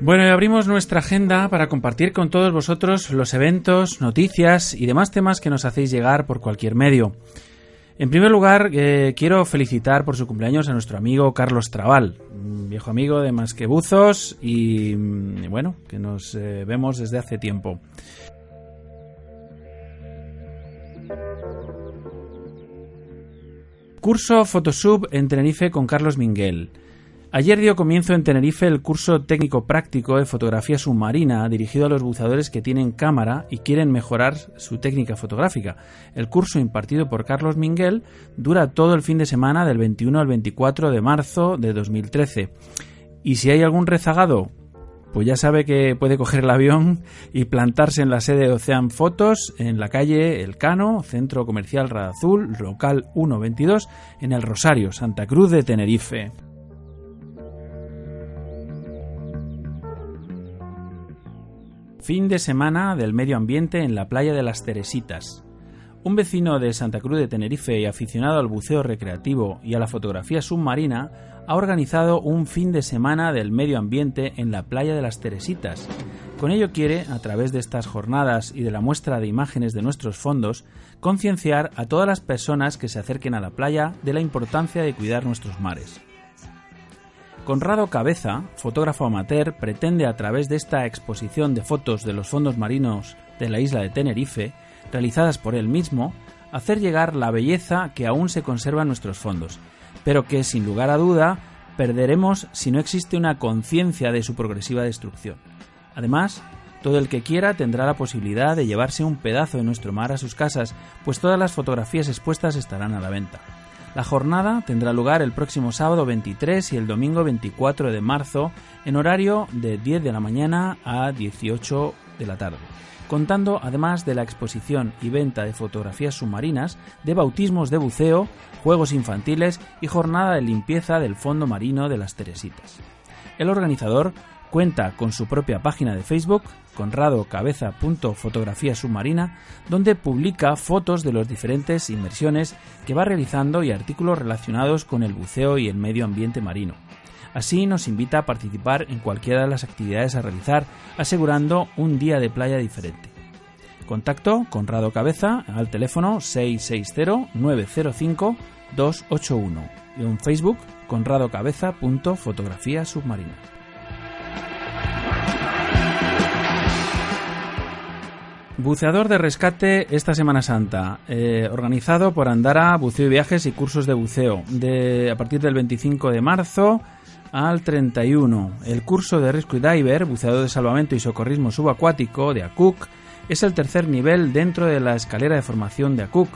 Bueno, y abrimos nuestra agenda para compartir con todos vosotros los eventos, noticias y demás temas que nos hacéis llegar por cualquier medio. En primer lugar, eh, quiero felicitar por su cumpleaños a nuestro amigo Carlos Trabal, un viejo amigo de Más que Buzos y, mm, bueno, que nos eh, vemos desde hace tiempo. Curso Photosub en Tenerife con Carlos Minguel. Ayer dio comienzo en Tenerife el curso técnico práctico de fotografía submarina dirigido a los buceadores que tienen cámara y quieren mejorar su técnica fotográfica. El curso impartido por Carlos Minguel dura todo el fin de semana del 21 al 24 de marzo de 2013. Y si hay algún rezagado, pues ya sabe que puede coger el avión y plantarse en la sede de Ocean Fotos en la calle El Cano, Centro Comercial Radazul, local 122, en el Rosario, Santa Cruz de Tenerife. Fin de semana del medio ambiente en la playa de las Teresitas. Un vecino de Santa Cruz de Tenerife y aficionado al buceo recreativo y a la fotografía submarina ha organizado un fin de semana del medio ambiente en la playa de las Teresitas. Con ello quiere, a través de estas jornadas y de la muestra de imágenes de nuestros fondos, concienciar a todas las personas que se acerquen a la playa de la importancia de cuidar nuestros mares. Conrado Cabeza, fotógrafo amateur, pretende a través de esta exposición de fotos de los fondos marinos de la isla de Tenerife, realizadas por él mismo, hacer llegar la belleza que aún se conserva en nuestros fondos, pero que sin lugar a duda perderemos si no existe una conciencia de su progresiva destrucción. Además, todo el que quiera tendrá la posibilidad de llevarse un pedazo de nuestro mar a sus casas, pues todas las fotografías expuestas estarán a la venta. La jornada tendrá lugar el próximo sábado 23 y el domingo 24 de marzo en horario de 10 de la mañana a 18 de la tarde, contando además de la exposición y venta de fotografías submarinas, de bautismos de buceo, juegos infantiles y jornada de limpieza del fondo marino de las Teresitas. El organizador cuenta con su propia página de Facebook, conradocabeza.fotografía submarina, donde publica fotos de las diferentes inmersiones que va realizando y artículos relacionados con el buceo y el medio ambiente marino. Así nos invita a participar en cualquiera de las actividades a realizar, asegurando un día de playa diferente. Contacto Conrado Cabeza al teléfono 660-905-281 y en Facebook conradocabeza.fotografía submarina. Buceador de rescate esta Semana Santa, eh, organizado por Andara Buceo y Viajes y Cursos de Buceo, de, a partir del 25 de marzo al 31. El curso de Rescue Diver, buceador de salvamento y socorrismo subacuático de ACUC, es el tercer nivel dentro de la escalera de formación de ACUC.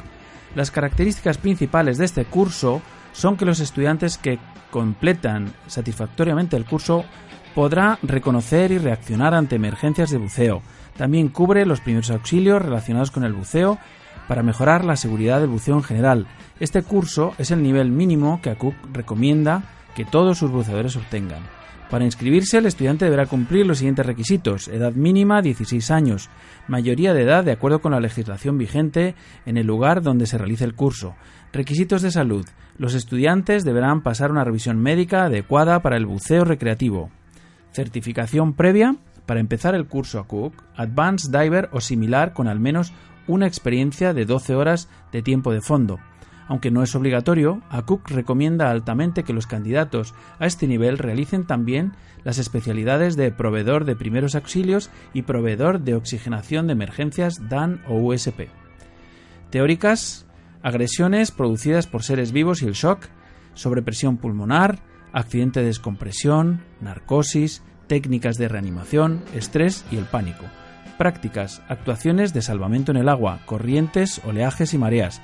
Las características principales de este curso son que los estudiantes que completan satisfactoriamente el curso podrá reconocer y reaccionar ante emergencias de buceo, también cubre los primeros auxilios relacionados con el buceo para mejorar la seguridad del buceo en general. Este curso es el nivel mínimo que ACUC recomienda que todos sus buceadores obtengan. Para inscribirse, el estudiante deberá cumplir los siguientes requisitos. Edad mínima 16 años, mayoría de edad de acuerdo con la legislación vigente en el lugar donde se realice el curso. Requisitos de salud. Los estudiantes deberán pasar una revisión médica adecuada para el buceo recreativo. Certificación previa para empezar el curso a Cook, Advanced Diver o similar con al menos una experiencia de 12 horas de tiempo de fondo. Aunque no es obligatorio, Cook recomienda altamente que los candidatos a este nivel realicen también las especialidades de proveedor de primeros auxilios y proveedor de oxigenación de emergencias DAN o USP. Teóricas, agresiones producidas por seres vivos y el shock, sobrepresión pulmonar, accidente de descompresión, narcosis, técnicas de reanimación, estrés y el pánico. Prácticas, actuaciones de salvamento en el agua, corrientes, oleajes y mareas.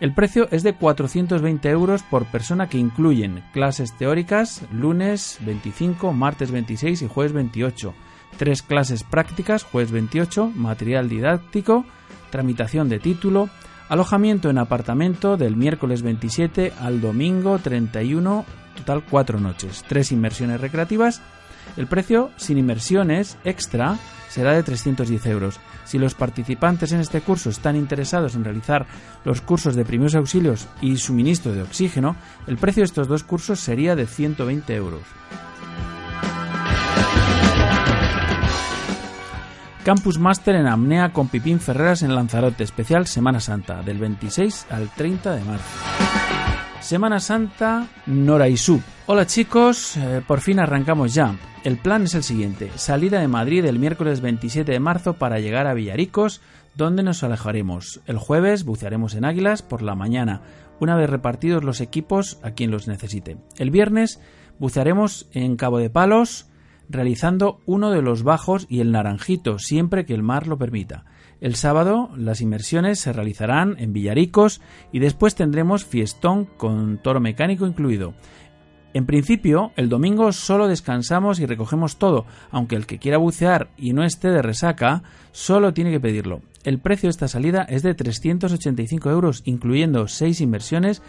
El precio es de 420 euros por persona que incluyen clases teóricas lunes 25, martes 26 y jueves 28, tres clases prácticas jueves 28, material didáctico, tramitación de título, alojamiento en apartamento del miércoles 27 al domingo 31, total cuatro noches, tres inmersiones recreativas el precio sin inmersiones extra será de 310 euros. Si los participantes en este curso están interesados en realizar los cursos de primeros auxilios y suministro de oxígeno, el precio de estos dos cursos sería de 120 euros. Campus Master en Amnea con Pipín Ferreras en Lanzarote, especial Semana Santa, del 26 al 30 de marzo. Semana Santa Noraisú. Hola chicos, eh, por fin arrancamos ya. El plan es el siguiente, salida de Madrid el miércoles 27 de marzo para llegar a Villaricos, donde nos alejaremos. El jueves bucearemos en Águilas por la mañana, una vez repartidos los equipos a quien los necesite. El viernes bucearemos en Cabo de Palos, realizando uno de los bajos y el naranjito, siempre que el mar lo permita. El sábado las inmersiones se realizarán en Villaricos y después tendremos fiestón con toro mecánico incluido. En principio, el domingo solo descansamos y recogemos todo, aunque el que quiera bucear y no esté de resaca, solo tiene que pedirlo. El precio de esta salida es de 385 euros, incluyendo 6 inversiones,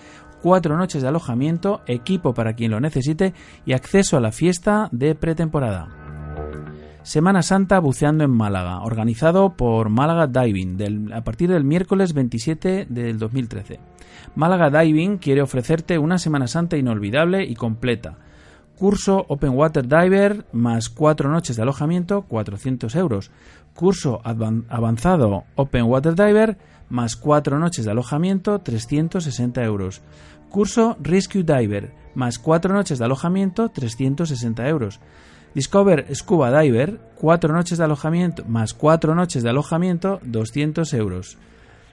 4 noches de alojamiento, equipo para quien lo necesite y acceso a la fiesta de pretemporada. Semana Santa buceando en Málaga, organizado por Málaga Diving a partir del miércoles 27 del 2013. Málaga Diving quiere ofrecerte una Semana Santa inolvidable y completa. Curso Open Water Diver más cuatro noches de alojamiento, 400 euros. Curso avanzado Open Water Diver más cuatro noches de alojamiento, 360 euros. Curso Rescue Diver más cuatro noches de alojamiento, 360 euros. Discover Scuba Diver, cuatro noches de alojamiento más cuatro noches de alojamiento, 200 euros.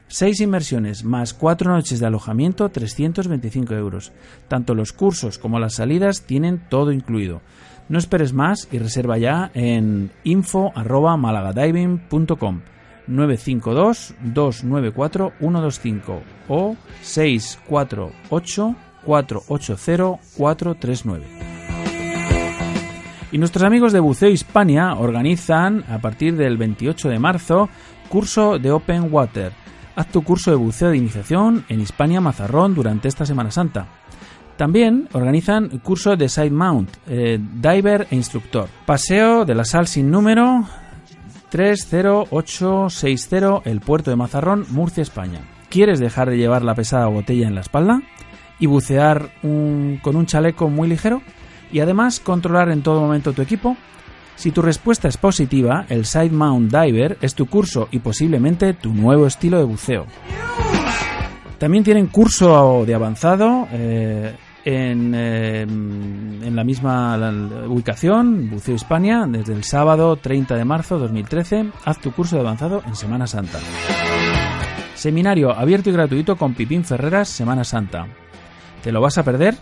Seis inmersiones más cuatro noches de alojamiento, 325 euros. Tanto los cursos como las salidas tienen todo incluido. No esperes más y reserva ya en info@malagadiving.com 952-294-125 o 648-480-439. Y nuestros amigos de Buceo Hispania organizan a partir del 28 de marzo curso de Open Water. Haz tu curso de buceo de iniciación en Hispania Mazarrón durante esta Semana Santa. También organizan curso de Side Mount, eh, diver e instructor. Paseo de la Sal sin número 30860, el puerto de Mazarrón, Murcia, España. ¿Quieres dejar de llevar la pesada botella en la espalda y bucear con un chaleco muy ligero? Y además controlar en todo momento tu equipo. Si tu respuesta es positiva, el Side Mount Diver es tu curso y posiblemente tu nuevo estilo de buceo. También tienen curso de avanzado eh, en, eh, en la misma ubicación, Buceo Hispania, desde el sábado 30 de marzo 2013. Haz tu curso de avanzado en Semana Santa. Seminario abierto y gratuito con Pipín Ferreras Semana Santa. ¿Te lo vas a perder?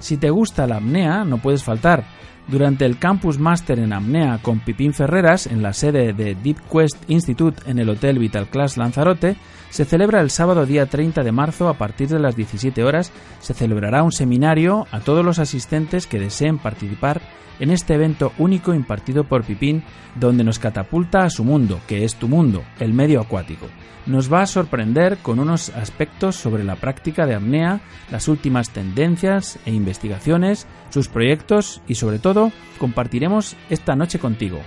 Si te gusta la apnea, no puedes faltar. Durante el Campus Master en apnea con Pipín Ferreras en la sede de Deep Quest Institute en el Hotel Vital Class Lanzarote, se celebra el sábado día 30 de marzo a partir de las 17 horas. Se celebrará un seminario a todos los asistentes que deseen participar en este evento único impartido por Pipín, donde nos catapulta a su mundo, que es tu mundo, el medio acuático. Nos va a sorprender con unos aspectos sobre la práctica de apnea, las últimas tendencias e investigaciones, sus proyectos y sobre todo compartiremos esta noche contigo.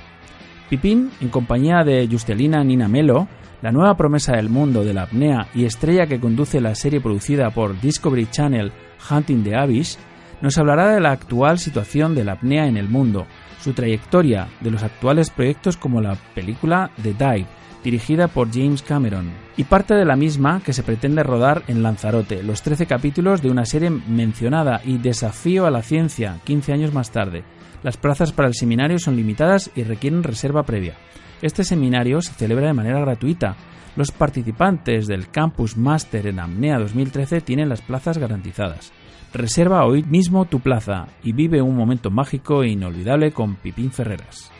Pipín, en compañía de Justelina Nina Melo, la nueva promesa del mundo de la apnea y estrella que conduce la serie producida por Discovery Channel Hunting the Abyss, nos hablará de la actual situación de la apnea en el mundo, su trayectoria, de los actuales proyectos como la película The Dive, dirigida por James Cameron, y parte de la misma que se pretende rodar en Lanzarote, los 13 capítulos de una serie mencionada y Desafío a la Ciencia, 15 años más tarde. Las plazas para el seminario son limitadas y requieren reserva previa. Este seminario se celebra de manera gratuita. Los participantes del Campus Master en Apnea 2013 tienen las plazas garantizadas. Reserva hoy mismo tu plaza y vive un momento mágico e inolvidable con Pipín Ferreras.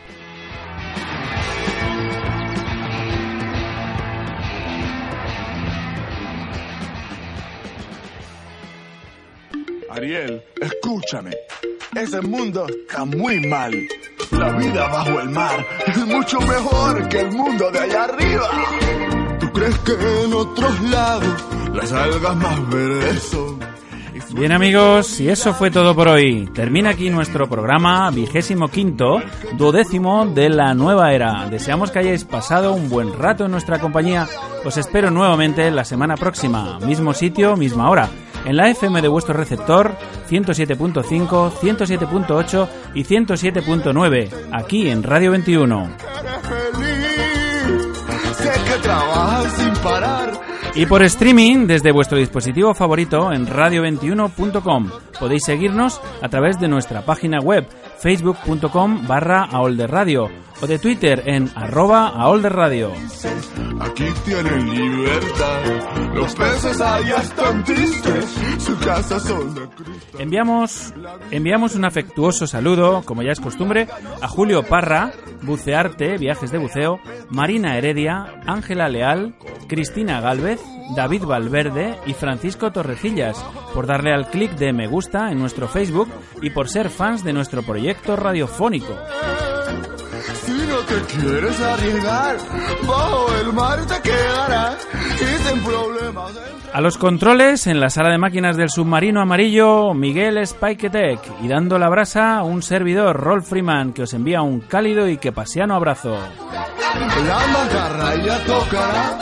Ariel, escúchame. Ese mundo está muy mal. La vida bajo el mar es mucho mejor que el mundo de allá arriba. ¿Tú crees que en otros lados las algas más verdes son? Bien amigos, y eso fue todo por hoy. Termina aquí nuestro programa vigésimo quinto, duodécimo de la nueva era. Deseamos que hayáis pasado un buen rato en nuestra compañía. Os espero nuevamente la semana próxima, mismo sitio, misma hora, en la FM de vuestro receptor 107.5, 107.8 y 107.9, aquí en Radio 21. Feliz. Sé que trabajas sin parar. Y por streaming desde vuestro dispositivo favorito en radio21.com. Podéis seguirnos a través de nuestra página web facebook.com barra aolderradio o de Twitter en arroba aolderradio. Aquí tienen libertad. Los peces allá están tristes. Su casa son cristal. Enviamos, enviamos un afectuoso saludo, como ya es costumbre, a Julio Parra, Bucearte, Viajes de Buceo, Marina Heredia, Ángela Leal, Cristina Galvez, David Valverde y Francisco Torrecillas, por darle al clic de me gusta en nuestro Facebook y por ser fans de nuestro proyecto radiofónico. Si no te quieres arriesgar, bajo el mar te quedarás y sin problemas. A los controles, en la sala de máquinas del submarino amarillo, Miguel Spiketek y dando la brasa, un servidor, Rolf Freeman, que os envía un cálido y que pasiano abrazo. La macarra ya tocará.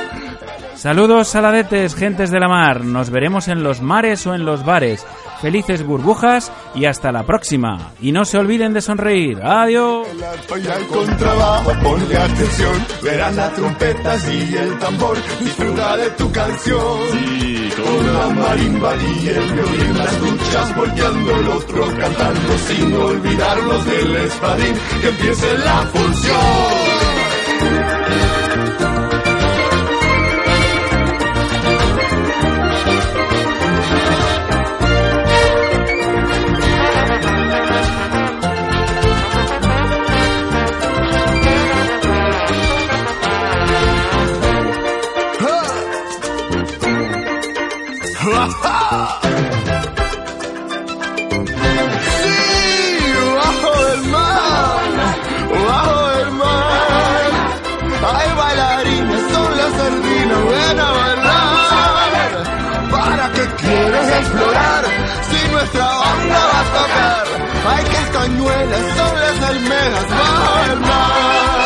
Saludos saladetes, gentes de la mar. Nos veremos en los mares o en los bares. Felices burbujas y hasta la próxima. Y no se olviden de sonreír. Adiós. El arpa y el contrabajo, ponle atención. Verás las trompetas y el tambor. Disfruta de tu canción. Sí, con la marimba y el violín. Las duchas volteando el otro cantando. Sin olvidarnos del espadín. Que empiece la función. Hay castañuelas, son las almejas bajo el mar.